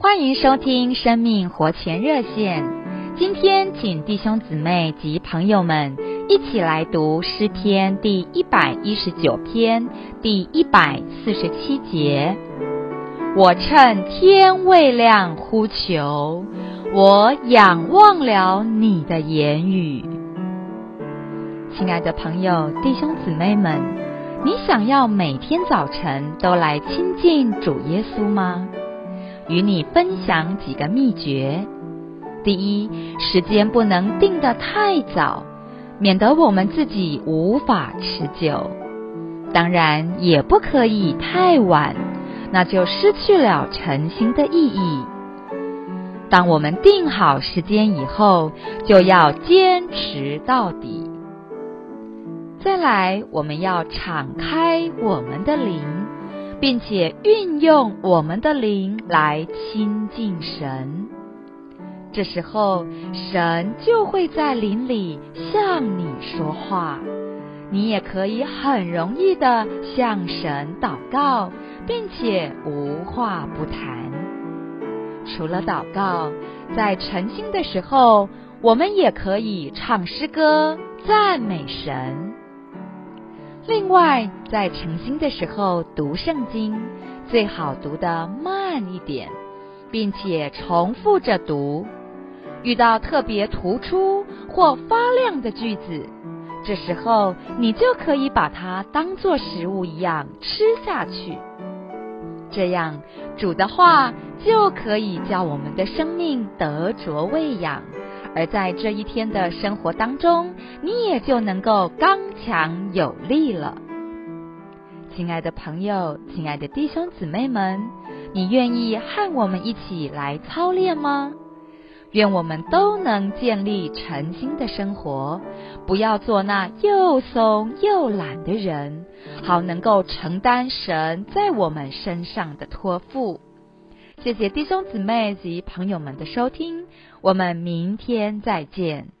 欢迎收听生命活泉热线。今天，请弟兄姊妹及朋友们一起来读诗篇第一百一十九篇第一百四十七节。我趁天未亮呼求，我仰望了你的言语。亲爱的朋友、弟兄姊妹们，你想要每天早晨都来亲近主耶稣吗？与你分享几个秘诀。第一，时间不能定得太早，免得我们自己无法持久；当然，也不可以太晚。那就失去了晨星的意义。当我们定好时间以后，就要坚持到底。再来，我们要敞开我们的灵，并且运用我们的灵来亲近神。这时候，神就会在灵里向你说话，你也可以很容易的向神祷告。并且无话不谈。除了祷告，在晨兴的时候，我们也可以唱诗歌赞美神。另外，在晨星的时候读圣经，最好读得慢一点，并且重复着读。遇到特别突出或发亮的句子，这时候你就可以把它当作食物一样吃下去。这样，主的话就可以叫我们的生命得着喂养，而在这一天的生活当中，你也就能够刚强有力了。亲爱的朋友，亲爱的弟兄姊妹们，你愿意和我们一起来操练吗？愿我们都能建立诚心的生活，不要做那又松又懒的人，好能够承担神在我们身上的托付。谢谢弟兄姊妹及朋友们的收听，我们明天再见。